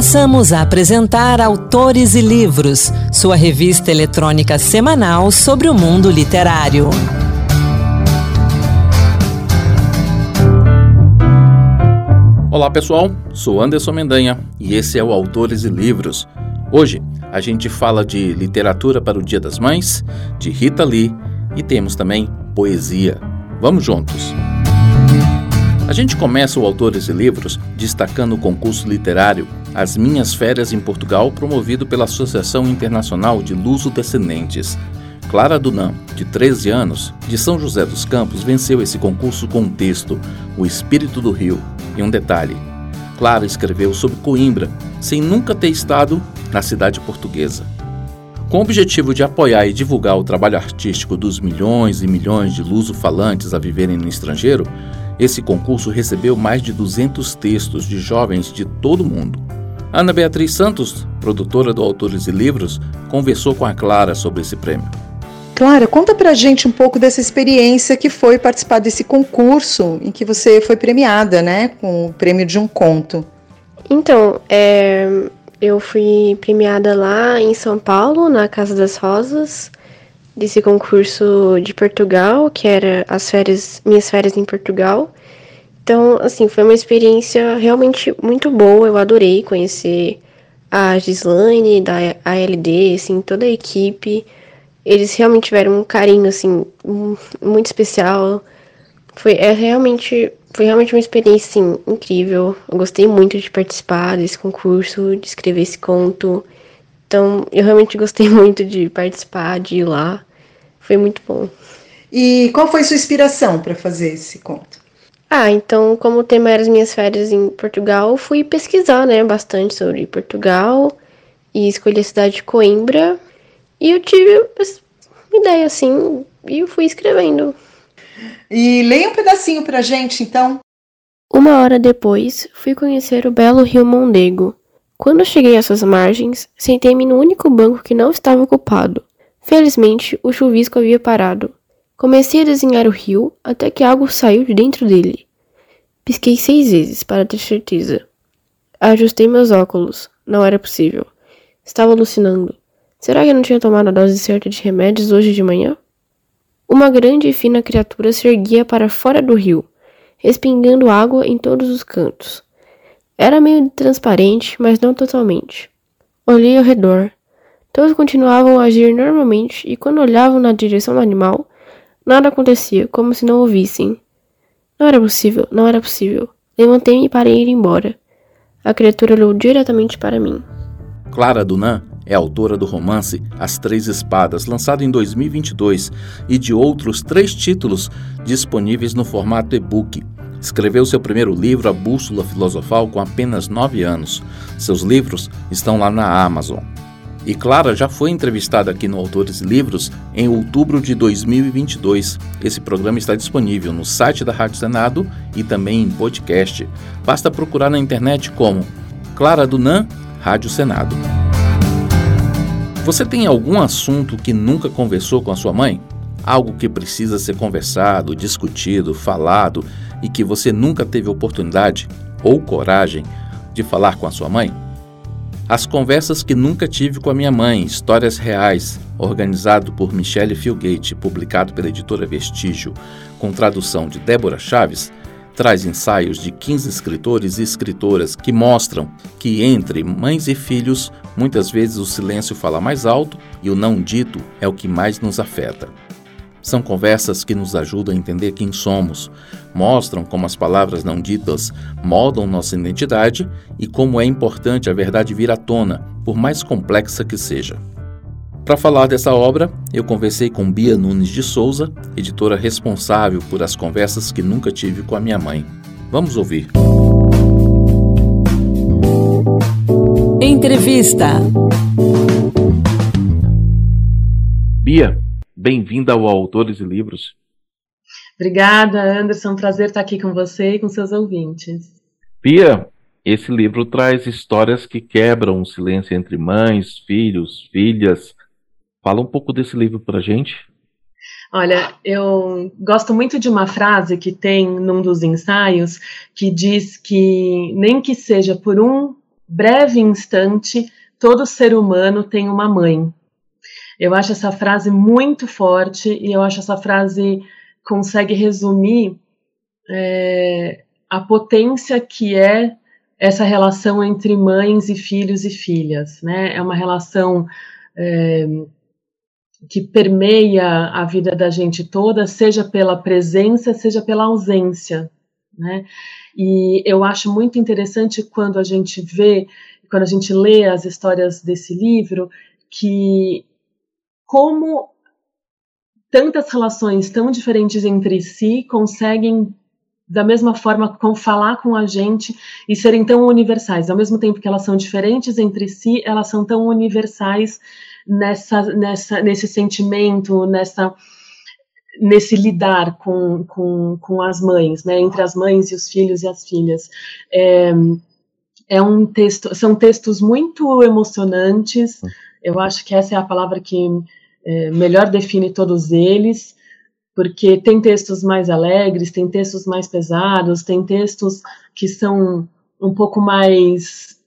Passamos a apresentar Autores e Livros, sua revista eletrônica semanal sobre o mundo literário. Olá pessoal, sou Anderson Mendanha e esse é o Autores e Livros. Hoje a gente fala de literatura para o Dia das Mães, de Rita Lee e temos também poesia. Vamos juntos! A gente começa o Autores e Livros destacando o concurso literário As Minhas Férias em Portugal, promovido pela Associação Internacional de Luso-Descendentes. Clara Dunan, de 13 anos, de São José dos Campos, venceu esse concurso com um texto, O Espírito do Rio. E um detalhe: Clara escreveu sobre Coimbra, sem nunca ter estado na cidade portuguesa. Com o objetivo de apoiar e divulgar o trabalho artístico dos milhões e milhões de luso-falantes a viverem no estrangeiro, esse concurso recebeu mais de 200 textos de jovens de todo o mundo. Ana Beatriz Santos, produtora do Autores e Livros, conversou com a Clara sobre esse prêmio. Clara, conta pra gente um pouco dessa experiência que foi participar desse concurso em que você foi premiada, né, com o prêmio de um conto. Então, é, eu fui premiada lá em São Paulo, na Casa das Rosas, desse concurso de Portugal, que era as férias, minhas férias em Portugal. Então, assim, foi uma experiência realmente muito boa. Eu adorei conhecer a Gislaine da ALD, assim, toda a equipe. Eles realmente tiveram um carinho, assim, muito especial. Foi é realmente foi realmente uma experiência assim, incrível. Eu gostei muito de participar desse concurso, de escrever esse conto. Então, eu realmente gostei muito de participar, de ir lá. Foi muito bom. E qual foi sua inspiração para fazer esse conto? Ah, então, como o tema era as minhas férias em Portugal, fui pesquisar, né, bastante sobre Portugal e escolhi a cidade de Coimbra. E eu tive uma ideia assim e eu fui escrevendo. E leia um pedacinho pra gente, então. Uma hora depois, fui conhecer o belo rio Mondego. Quando cheguei a suas margens, sentei-me no único banco que não estava ocupado. Felizmente, o chuvisco havia parado. Comecei a desenhar o rio até que algo saiu de dentro dele. Pisquei seis vezes para ter certeza. Ajustei meus óculos. Não era possível. Estava alucinando. Será que eu não tinha tomado a dose certa de remédios hoje de manhã? Uma grande e fina criatura se erguia para fora do rio, respingando água em todos os cantos. Era meio transparente, mas não totalmente. Olhei ao redor. Todos continuavam a agir normalmente e quando olhavam na direção do animal, nada acontecia, como se não ouvissem. Não era possível, não era possível. Levantei-me para ir embora. A criatura olhou diretamente para mim. Clara Dunan é autora do romance As Três Espadas, lançado em 2022, e de outros três títulos disponíveis no formato e-book. Escreveu seu primeiro livro, A Bússola Filosofal, com apenas nove anos. Seus livros estão lá na Amazon. E Clara já foi entrevistada aqui no Autores Livros em outubro de 2022. Esse programa está disponível no site da Rádio Senado e também em podcast. Basta procurar na internet como Clara Dunan, Rádio Senado. Você tem algum assunto que nunca conversou com a sua mãe? Algo que precisa ser conversado, discutido, falado e que você nunca teve oportunidade ou coragem de falar com a sua mãe? As Conversas que Nunca Tive com a Minha Mãe, Histórias Reais, organizado por Michelle Filgate, publicado pela editora Vestígio, com tradução de Débora Chaves, traz ensaios de 15 escritores e escritoras que mostram que entre mães e filhos, muitas vezes o silêncio fala mais alto e o não dito é o que mais nos afeta. São conversas que nos ajudam a entender quem somos, mostram como as palavras não ditas moldam nossa identidade e como é importante a verdade vir à tona, por mais complexa que seja. Para falar dessa obra, eu conversei com Bia Nunes de Souza, editora responsável por as conversas que nunca tive com a minha mãe. Vamos ouvir. Entrevista. Bia, Bem-vinda ao Autores e Livros. Obrigada, Anderson. Prazer estar aqui com você e com seus ouvintes. Pia, esse livro traz histórias que quebram o silêncio entre mães, filhos, filhas. Fala um pouco desse livro para gente. Olha, eu gosto muito de uma frase que tem num dos ensaios que diz que nem que seja por um breve instante, todo ser humano tem uma mãe. Eu acho essa frase muito forte e eu acho essa frase consegue resumir é, a potência que é essa relação entre mães e filhos e filhas, né? É uma relação é, que permeia a vida da gente toda, seja pela presença, seja pela ausência, né? E eu acho muito interessante quando a gente vê, quando a gente lê as histórias desse livro, que como tantas relações tão diferentes entre si conseguem da mesma forma com falar com a gente e serem tão universais. Ao mesmo tempo que elas são diferentes entre si, elas são tão universais nessa, nessa, nesse sentimento, nessa nesse lidar com, com, com as mães, né, entre as mães e os filhos e as filhas. É, é um texto, são textos muito emocionantes. Eu acho que essa é a palavra que é, melhor define todos eles porque tem textos mais alegres, tem textos mais pesados, tem textos que são um pouco mais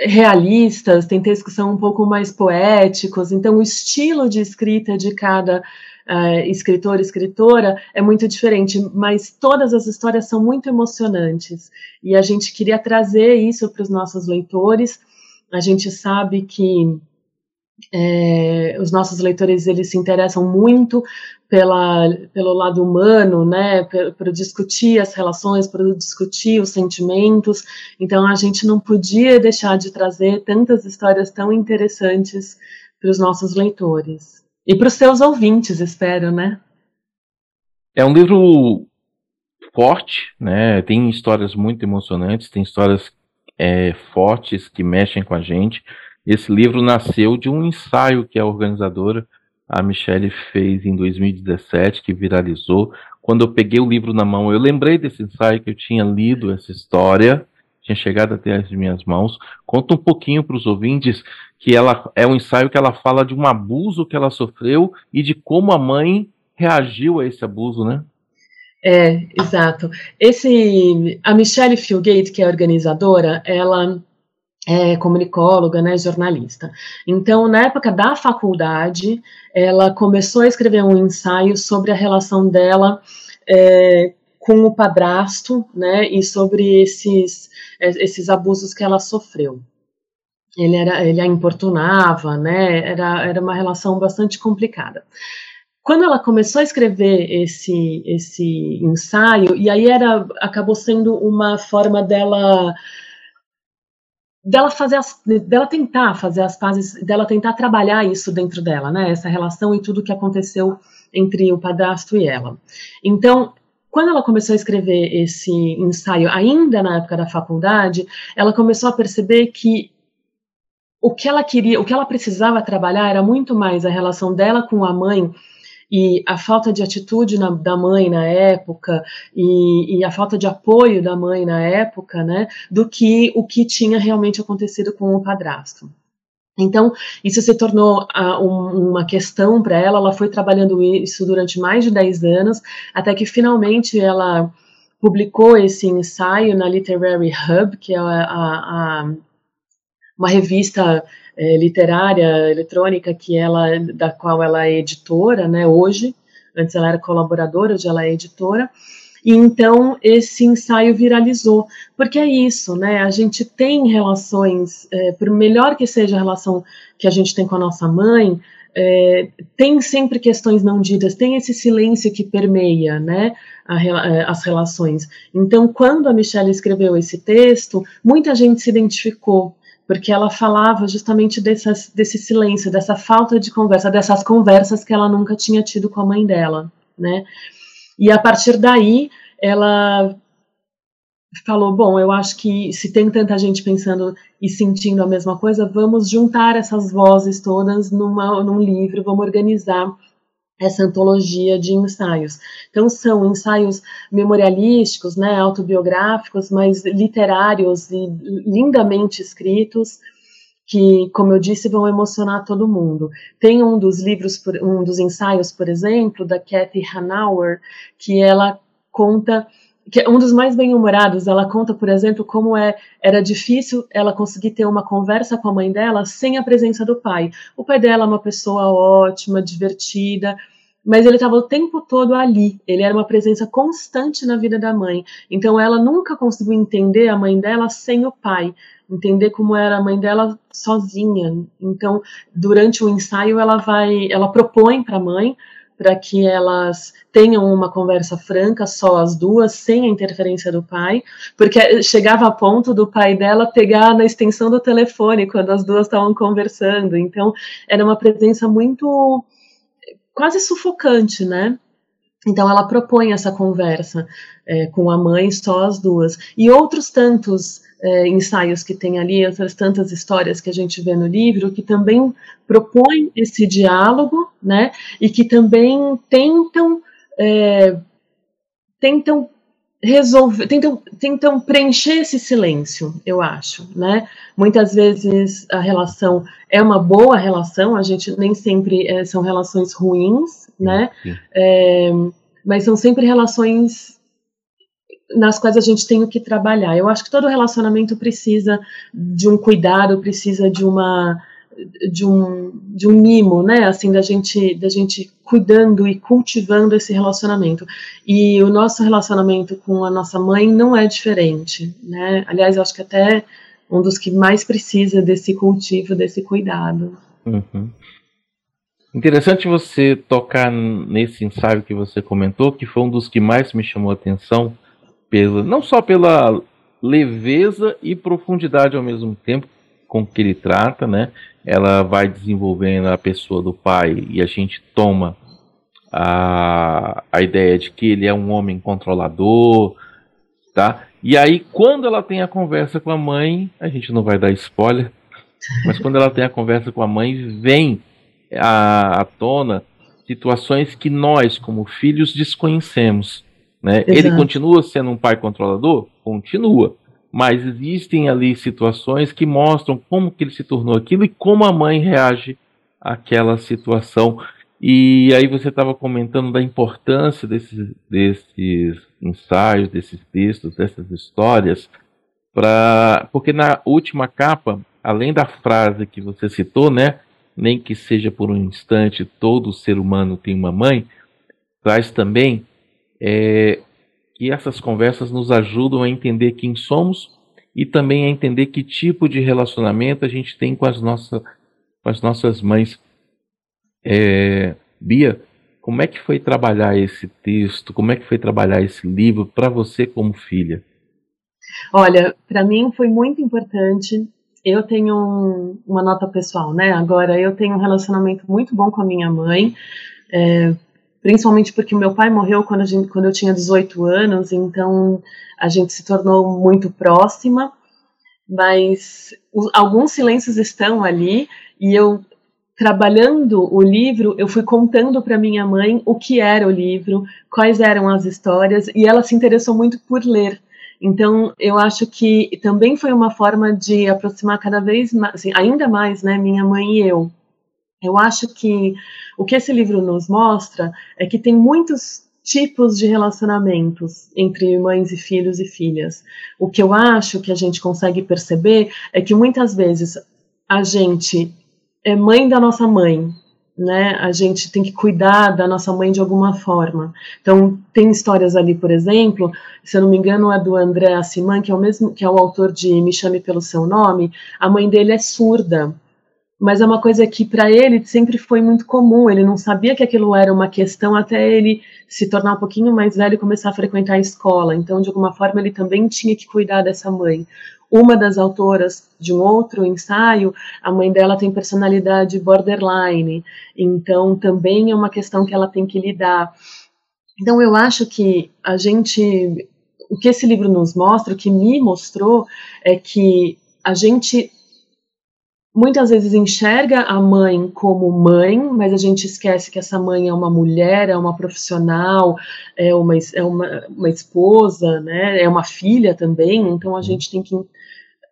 realistas, tem textos que são um pouco mais poéticos, então o estilo de escrita de cada uh, escritor, escritora é muito diferente, mas todas as histórias são muito emocionantes e a gente queria trazer isso para os nossos leitores. A gente sabe que é, os nossos leitores eles se interessam muito pela, pelo lado humano, né, para discutir as relações, para discutir os sentimentos. Então a gente não podia deixar de trazer tantas histórias tão interessantes para os nossos leitores e para os seus ouvintes, espero, né? É um livro forte, né? Tem histórias muito emocionantes, tem histórias é, fortes que mexem com a gente. Esse livro nasceu de um ensaio que a organizadora, a Michelle, fez em 2017, que viralizou. Quando eu peguei o livro na mão, eu lembrei desse ensaio que eu tinha lido essa história, tinha chegado até as minhas mãos. Conta um pouquinho para os ouvintes que ela é um ensaio que ela fala de um abuso que ela sofreu e de como a mãe reagiu a esse abuso, né? É, exato. Esse, a Michelle Fieldgate, que é a organizadora, ela é, comunicóloga, né, jornalista. Então, na época da faculdade, ela começou a escrever um ensaio sobre a relação dela é, com o padrasto, né, e sobre esses, esses abusos que ela sofreu. Ele, era, ele a importunava, né, era, era uma relação bastante complicada quando ela começou a escrever esse esse ensaio e aí era acabou sendo uma forma dela dela fazer as, dela tentar fazer as pazes, dela tentar trabalhar isso dentro dela, né? Essa relação e tudo que aconteceu entre o padrasto e ela. Então, quando ela começou a escrever esse ensaio, ainda na época da faculdade, ela começou a perceber que o que ela queria, o que ela precisava trabalhar era muito mais a relação dela com a mãe e a falta de atitude na, da mãe na época e, e, a falta de apoio da mãe na época, né, do que o que tinha realmente acontecido com o padrasto. Então, isso se tornou um, uma questão para ela, ela foi trabalhando isso durante mais de 10 anos, até que finalmente ela publicou esse ensaio na Literary Hub, que é a, a uma revista é, literária eletrônica que ela, da qual ela é editora, né, hoje. Antes ela era colaboradora, hoje ela é editora. E então esse ensaio viralizou, porque é isso, né? A gente tem relações, é, por melhor que seja a relação que a gente tem com a nossa mãe, é, tem sempre questões não ditas, tem esse silêncio que permeia, né, a, é, as relações. Então, quando a Michelle escreveu esse texto, muita gente se identificou, porque ela falava justamente desse silêncio, dessa falta de conversa, dessas conversas que ela nunca tinha tido com a mãe dela, né? E a partir daí, ela falou: Bom, eu acho que se tem tanta gente pensando e sentindo a mesma coisa, vamos juntar essas vozes todas numa, num livro, vamos organizar essa antologia de ensaios. Então são ensaios memorialísticos, né, autobiográficos, mas literários e lindamente escritos que, como eu disse, vão emocionar todo mundo. Tem um dos livros, um dos ensaios, por exemplo, da Kathy Hanauer, que ela conta que é um dos mais bem-humorados, ela conta, por exemplo, como é, era difícil ela conseguir ter uma conversa com a mãe dela sem a presença do pai. O pai dela é uma pessoa ótima, divertida, mas ele estava o tempo todo ali. Ele era uma presença constante na vida da mãe. Então ela nunca conseguiu entender a mãe dela sem o pai, entender como era a mãe dela sozinha. Então, durante o ensaio ela vai, ela propõe para a mãe para que elas tenham uma conversa franca, só as duas, sem a interferência do pai, porque chegava a ponto do pai dela pegar na extensão do telefone quando as duas estavam conversando. Então, era uma presença muito quase sufocante, né? Então ela propõe essa conversa é, com a mãe, só as duas. E outros tantos é, ensaios que tem ali, outras tantas histórias que a gente vê no livro, que também propõem esse diálogo, né? E que também tentam é, tentam resolver, tentam, tentam preencher esse silêncio, eu acho, né? Muitas vezes a relação é uma boa relação, a gente nem sempre é, são relações ruins, né? É, mas são sempre relações nas quais a gente tem o que trabalhar. Eu acho que todo relacionamento precisa de um cuidado, precisa de uma de um, de um mimo, né? Assim, da gente, da gente cuidando e cultivando esse relacionamento. E o nosso relacionamento com a nossa mãe não é diferente, né? Aliás, eu acho que até um dos que mais precisa desse cultivo, desse cuidado. Uhum. Interessante você tocar nesse ensaio que você comentou, que foi um dos que mais me chamou a atenção, pela, não só pela leveza e profundidade ao mesmo tempo com que ele trata, né? Ela vai desenvolvendo a pessoa do pai e a gente toma a, a ideia de que ele é um homem controlador, tá? E aí quando ela tem a conversa com a mãe, a gente não vai dar spoiler, mas quando ela tem a conversa com a mãe, vem à, à tona situações que nós, como filhos, desconhecemos. Né? Ele continua sendo um pai controlador? Continua. Mas existem ali situações que mostram como que ele se tornou aquilo e como a mãe reage àquela situação. E aí você estava comentando da importância desses, desses ensaios, desses textos, dessas histórias, pra, porque na última capa, além da frase que você citou, né, nem que seja por um instante, todo ser humano tem uma mãe, traz também é, que essas conversas nos ajudam a entender quem somos e também a entender que tipo de relacionamento a gente tem com as, nossa, com as nossas mães. É, Bia, como é que foi trabalhar esse texto? Como é que foi trabalhar esse livro para você como filha? Olha, para mim foi muito importante. Eu tenho um, uma nota pessoal, né? Agora, eu tenho um relacionamento muito bom com a minha mãe. É, principalmente porque meu pai morreu quando, gente, quando eu tinha 18 anos, então a gente se tornou muito próxima, mas alguns silêncios estão ali e eu trabalhando o livro, eu fui contando para minha mãe o que era o livro, quais eram as histórias, e ela se interessou muito por ler. Então, eu acho que também foi uma forma de aproximar cada vez mais, assim, ainda mais, né, minha mãe e eu. Eu acho que o que esse livro nos mostra é que tem muitos tipos de relacionamentos entre mães e filhos e filhas. O que eu acho que a gente consegue perceber é que muitas vezes a gente é mãe da nossa mãe, né? A gente tem que cuidar da nossa mãe de alguma forma. Então, tem histórias ali, por exemplo, se eu não me engano, é do André Assiman, que é o mesmo que é o autor de Me Chame pelo Seu Nome. A mãe dele é surda mas é uma coisa que para ele sempre foi muito comum. Ele não sabia que aquilo era uma questão até ele se tornar um pouquinho mais velho e começar a frequentar a escola. Então, de alguma forma, ele também tinha que cuidar dessa mãe. Uma das autoras de um outro ensaio, a mãe dela tem personalidade borderline, então também é uma questão que ela tem que lidar. Então, eu acho que a gente. O que esse livro nos mostra, o que me mostrou, é que a gente muitas vezes enxerga a mãe como mãe, mas a gente esquece que essa mãe é uma mulher, é uma profissional, é uma, é uma, uma esposa, né, é uma filha também, então a gente tem que.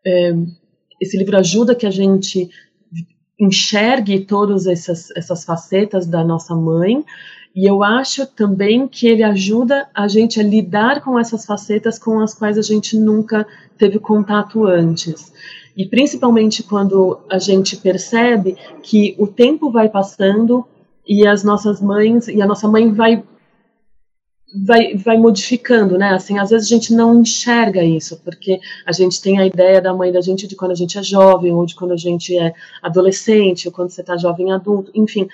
É, esse livro ajuda que a gente enxergue todas essas, essas facetas da nossa mãe E eu acho também que ele ajuda a gente a lidar com essas facetas com as quais a gente nunca teve contato antes. E principalmente quando a gente percebe que o tempo vai passando e as nossas mães e a nossa mãe vai vai, vai modificando, né? Assim, às vezes a gente não enxerga isso, porque a gente tem a ideia da mãe da gente de quando a gente é jovem, ou de quando a gente é adolescente, ou quando você está jovem adulto, enfim.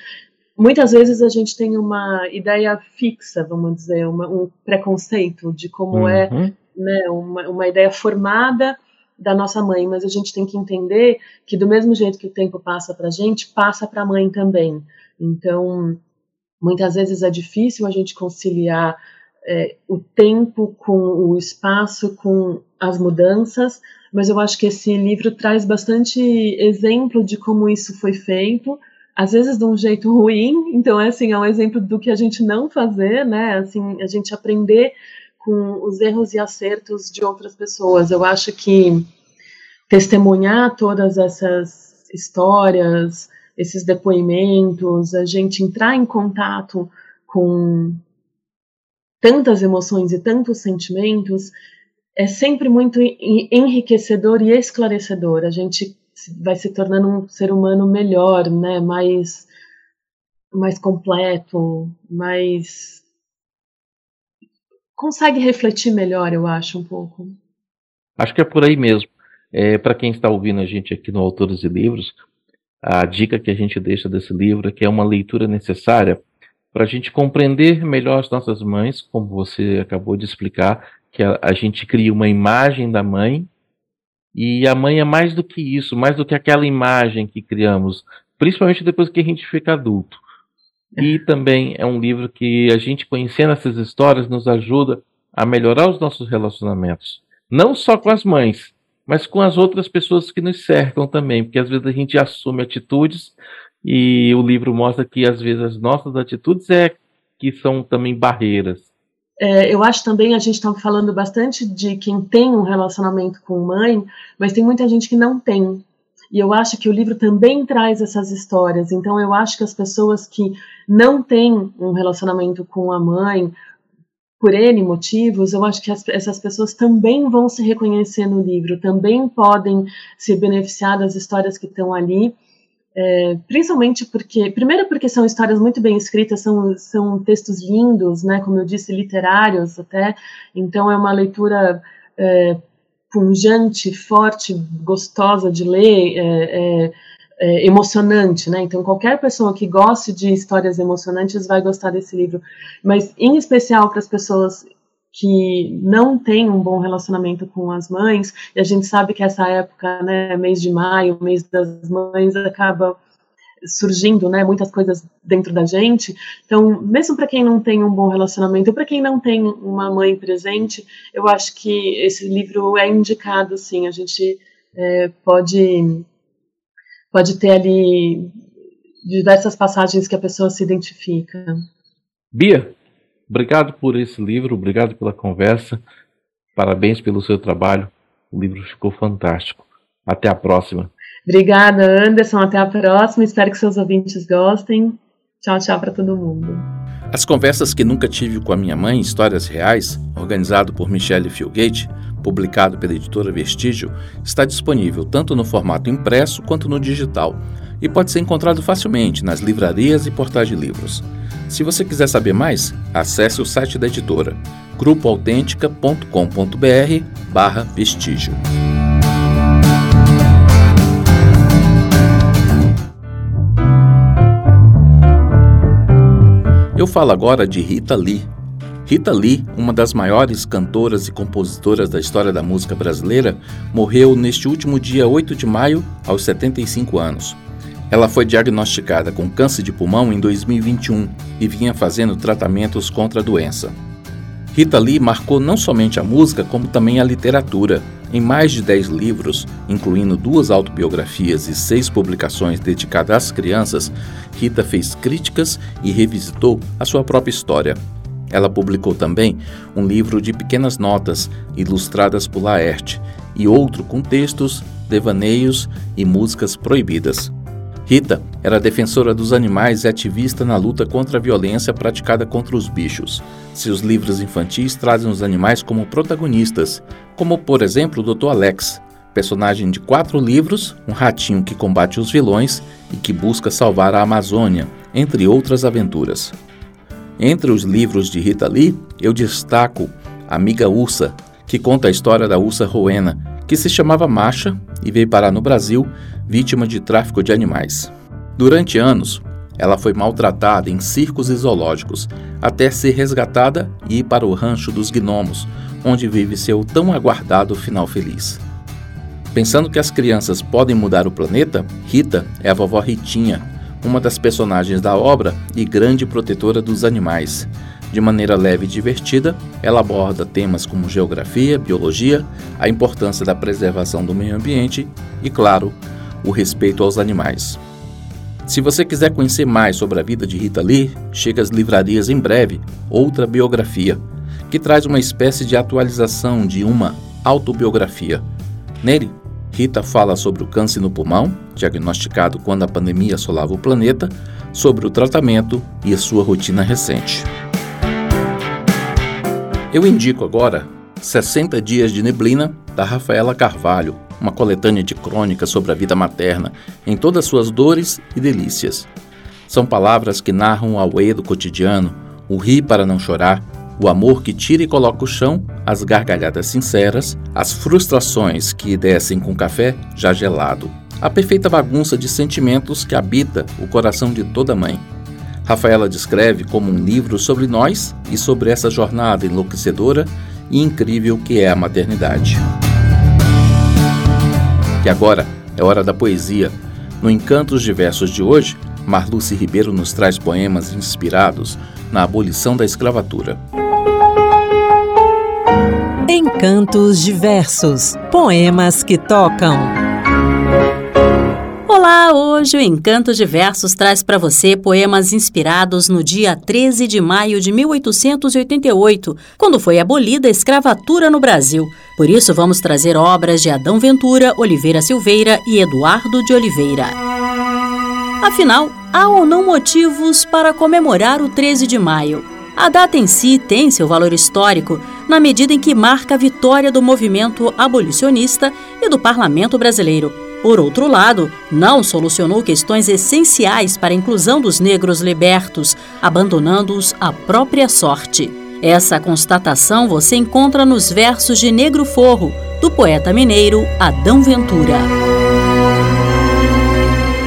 Muitas vezes a gente tem uma ideia fixa, vamos dizer, uma, um preconceito de como é, uhum. é, né, uma, uma ideia formada da nossa mãe, mas a gente tem que entender que do mesmo jeito que o tempo passa para a gente, passa para a mãe também. Então, muitas vezes é difícil a gente conciliar é, o tempo com o espaço, com as mudanças, mas eu acho que esse livro traz bastante exemplo de como isso foi feito, às vezes de um jeito ruim, então é assim, é um exemplo do que a gente não fazer, né? Assim, a gente aprender com os erros e acertos de outras pessoas. Eu acho que testemunhar todas essas histórias, esses depoimentos, a gente entrar em contato com tantas emoções e tantos sentimentos, é sempre muito enriquecedor e esclarecedor. A gente vai se tornando um ser humano melhor, né? Mais, mais completo, mais consegue refletir melhor, eu acho um pouco. Acho que é por aí mesmo. É, Para quem está ouvindo a gente aqui no Autores e Livros, a dica que a gente deixa desse livro é que é uma leitura necessária para a gente compreender melhor as nossas mães, como você acabou de explicar, que a, a, gente cria uma imagem da mãe e a mãe é mais do que isso, mais do que aquela imagem que criamos, principalmente depois que a gente fica adulto. E também é um livro que a gente conhecendo essas histórias nos ajuda a melhorar os nossos relacionamentos, não só com as mães, mas com as outras pessoas que nos cercam também, porque às vezes a gente assume atitudes e o livro mostra que às vezes as nossas atitudes é que são também barreiras. É, eu acho também a gente está falando bastante de quem tem um relacionamento com mãe, mas tem muita gente que não tem. E eu acho que o livro também traz essas histórias. Então eu acho que as pessoas que não têm um relacionamento com a mãe por N motivos, eu acho que as, essas pessoas também vão se reconhecer no livro, também podem se beneficiar das histórias que estão ali, é, principalmente porque, primeiro porque são histórias muito bem escritas, são, são textos lindos, né, como eu disse, literários até, então é uma leitura é, punjante, forte, gostosa de ler, é, é é, emocionante, né? Então, qualquer pessoa que goste de histórias emocionantes vai gostar desse livro. Mas, em especial para as pessoas que não têm um bom relacionamento com as mães, e a gente sabe que essa época, né, mês de maio, mês das mães, acaba surgindo, né, muitas coisas dentro da gente. Então, mesmo para quem não tem um bom relacionamento, para quem não tem uma mãe presente, eu acho que esse livro é indicado, sim. A gente é, pode pode ter ali diversas passagens que a pessoa se identifica. Bia, obrigado por esse livro, obrigado pela conversa, parabéns pelo seu trabalho. O livro ficou fantástico. Até a próxima. Obrigada, Anderson. Até a próxima. Espero que seus ouvintes gostem. Tchau, tchau para todo mundo. As conversas que nunca tive com a minha mãe, histórias reais, organizado por Michelle Filgate, publicado pela editora Vestígio, está disponível tanto no formato impresso quanto no digital e pode ser encontrado facilmente nas livrarias e portais de livros. Se você quiser saber mais, acesse o site da editora grupoautêntica.com.br barra vestígio. Eu falo agora de Rita Lee, Rita Lee, uma das maiores cantoras e compositoras da história da música brasileira, morreu neste último dia 8 de maio, aos 75 anos. Ela foi diagnosticada com câncer de pulmão em 2021 e vinha fazendo tratamentos contra a doença. Rita Lee marcou não somente a música, como também a literatura. Em mais de 10 livros, incluindo duas autobiografias e seis publicações dedicadas às crianças, Rita fez críticas e revisitou a sua própria história. Ela publicou também um livro de pequenas notas ilustradas por Laerte e outro com textos, devaneios e músicas proibidas. Rita era defensora dos animais e ativista na luta contra a violência praticada contra os bichos. Seus livros infantis trazem os animais como protagonistas, como por exemplo o Dr. Alex, personagem de quatro livros, um ratinho que combate os vilões e que busca salvar a Amazônia, entre outras aventuras. Entre os livros de Rita Lee, eu destaco Amiga Ursa, que conta a história da ursa Rowena, que se chamava Masha e veio parar no Brasil vítima de tráfico de animais. Durante anos, ela foi maltratada em circos e zoológicos, até ser resgatada e ir para o rancho dos gnomos, onde vive seu tão aguardado final feliz. Pensando que as crianças podem mudar o planeta, Rita é a vovó Ritinha, uma das personagens da obra e grande protetora dos animais. De maneira leve e divertida, ela aborda temas como geografia, biologia, a importância da preservação do meio ambiente e, claro, o respeito aos animais. Se você quiser conhecer mais sobre a vida de Rita Lee, chega às livrarias em breve outra biografia, que traz uma espécie de atualização de uma autobiografia. Nele, Rita fala sobre o câncer no pulmão, diagnosticado quando a pandemia assolava o planeta, sobre o tratamento e a sua rotina recente. Eu indico agora 60 Dias de Neblina, da Rafaela Carvalho, uma coletânea de crônicas sobre a vida materna, em todas suas dores e delícias. São palavras que narram o auê do cotidiano, o rir para não chorar, o amor que tira e coloca o chão, as gargalhadas sinceras, as frustrações que descem com café já gelado, a perfeita bagunça de sentimentos que habita o coração de toda mãe. Rafaela descreve como um livro sobre nós e sobre essa jornada enlouquecedora e incrível que é a maternidade. E agora é hora da poesia. No Encantos Diversos de hoje, Marluce Ribeiro nos traz poemas inspirados na abolição da escravatura. Encantos Diversos Poemas que tocam. Olá, hoje o Encanto de Versos traz para você poemas inspirados no dia 13 de maio de 1888, quando foi abolida a escravatura no Brasil. Por isso vamos trazer obras de Adão Ventura, Oliveira Silveira e Eduardo de Oliveira. Afinal, há ou não motivos para comemorar o 13 de maio? A data em si tem seu valor histórico na medida em que marca a vitória do movimento abolicionista e do parlamento brasileiro. Por outro lado, não solucionou questões essenciais para a inclusão dos negros libertos, abandonando-os à própria sorte. Essa constatação você encontra nos versos de Negro Forro, do poeta mineiro Adão Ventura.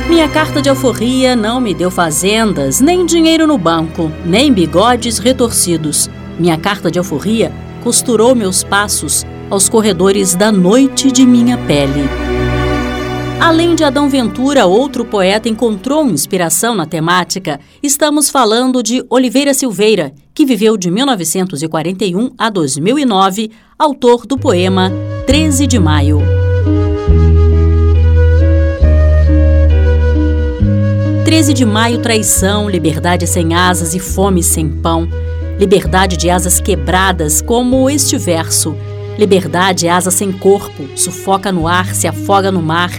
Minha carta de alforria não me deu fazendas, nem dinheiro no banco, nem bigodes retorcidos. Minha carta de alforria costurou meus passos aos corredores da noite de minha pele. Além de Adão Ventura, outro poeta encontrou inspiração na temática. Estamos falando de Oliveira Silveira, que viveu de 1941 a 2009, autor do poema 13 de Maio. Treze de maio, traição, liberdade sem asas e fome sem pão. Liberdade de asas quebradas, como este verso. Liberdade, asa sem corpo, sufoca no ar, se afoga no mar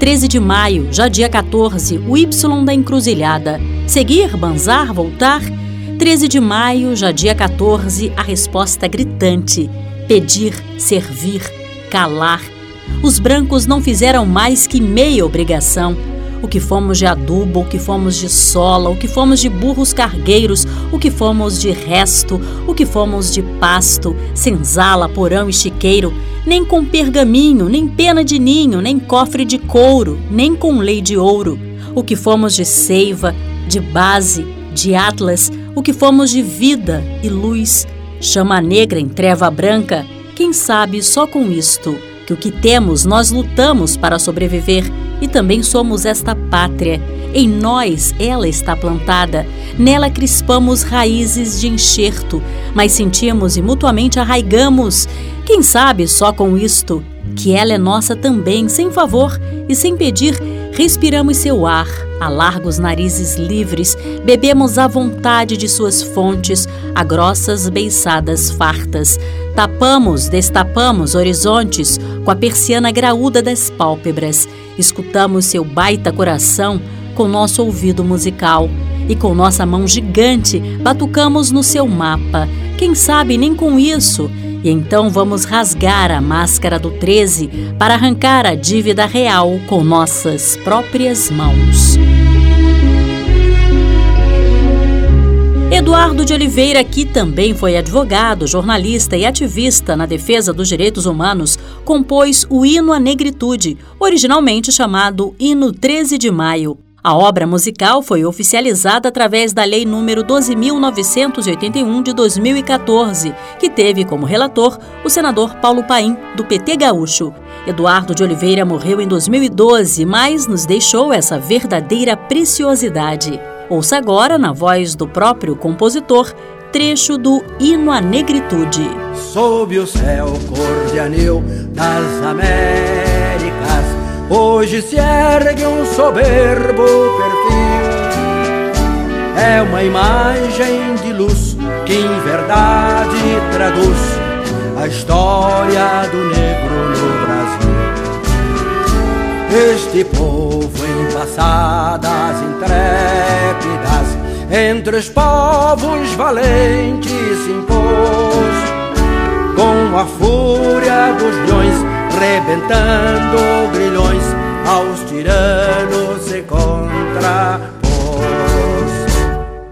13 de maio, já dia 14, o Y da encruzilhada. Seguir, banzar, voltar? 13 de maio, já dia 14, a resposta gritante: pedir, servir, calar. Os brancos não fizeram mais que meia obrigação o que fomos de adubo, o que fomos de sola, o que fomos de burros cargueiros, o que fomos de resto, o que fomos de pasto, senzala, porão e chiqueiro, nem com pergaminho, nem pena de ninho, nem cofre de couro, nem com lei de ouro, o que fomos de seiva, de base, de atlas, o que fomos de vida e luz, chama negra em treva branca, quem sabe só com isto, que o que temos nós lutamos para sobreviver e também somos esta pátria. Em nós ela está plantada, nela crispamos raízes de enxerto, mas sentimos e mutuamente arraigamos. Quem sabe só com isto, que ela é nossa também, sem favor e sem pedir, respiramos seu ar, a largos narizes livres, bebemos à vontade de suas fontes, a grossas beiçadas fartas. Tapamos, destapamos horizontes com a persiana graúda das pálpebras. Escutamos seu baita coração com nosso ouvido musical e com nossa mão gigante batucamos no seu mapa. Quem sabe nem com isso? E então vamos rasgar a máscara do 13 para arrancar a dívida real com nossas próprias mãos. Eduardo de Oliveira, que também foi advogado, jornalista e ativista na defesa dos direitos humanos, compôs o Hino à Negritude, originalmente chamado Hino 13 de Maio. A obra musical foi oficializada através da Lei nº 12.981 de 2014, que teve como relator o senador Paulo Paim, do PT Gaúcho. Eduardo de Oliveira morreu em 2012, mas nos deixou essa verdadeira preciosidade. Ouça agora, na voz do próprio compositor, trecho do Hino à Negritude. Sob o céu cor de anil das Américas, hoje se ergue um soberbo perfil. É uma imagem de luz que em verdade traduz a história do negro. Este povo em passadas intrépidas, entre os povos valentes se impôs, com a fúria dos leões, rebentando grilhões, aos tiranos se contrapôs.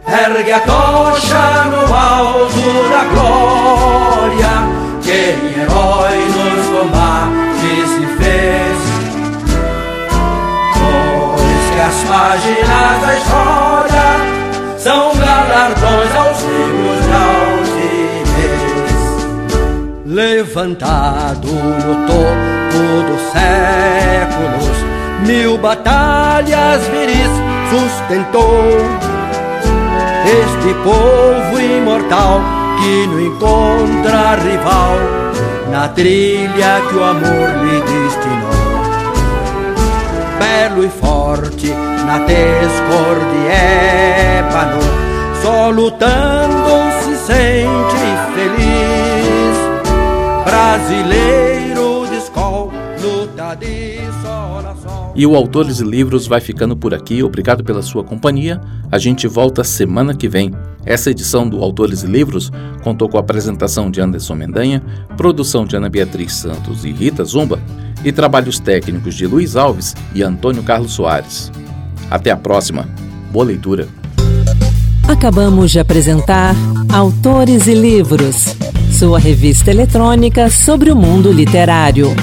Ergue a tocha no alto da glória, que em herói páginas da história. São galardões aos negros de Levantado no topo dos séculos, mil batalhas viris sustentou este povo imortal que não encontra rival na trilha que o amor lhe destinou belo e forte na tez cor de ébano, só lutando se sente feliz. Brasileiro E o Autores e Livros vai ficando por aqui. Obrigado pela sua companhia. A gente volta semana que vem. Essa edição do Autores e Livros contou com a apresentação de Anderson Mendanha, produção de Ana Beatriz Santos e Rita Zumba e trabalhos técnicos de Luiz Alves e Antônio Carlos Soares. Até a próxima. Boa leitura. Acabamos de apresentar Autores e Livros, sua revista eletrônica sobre o mundo literário.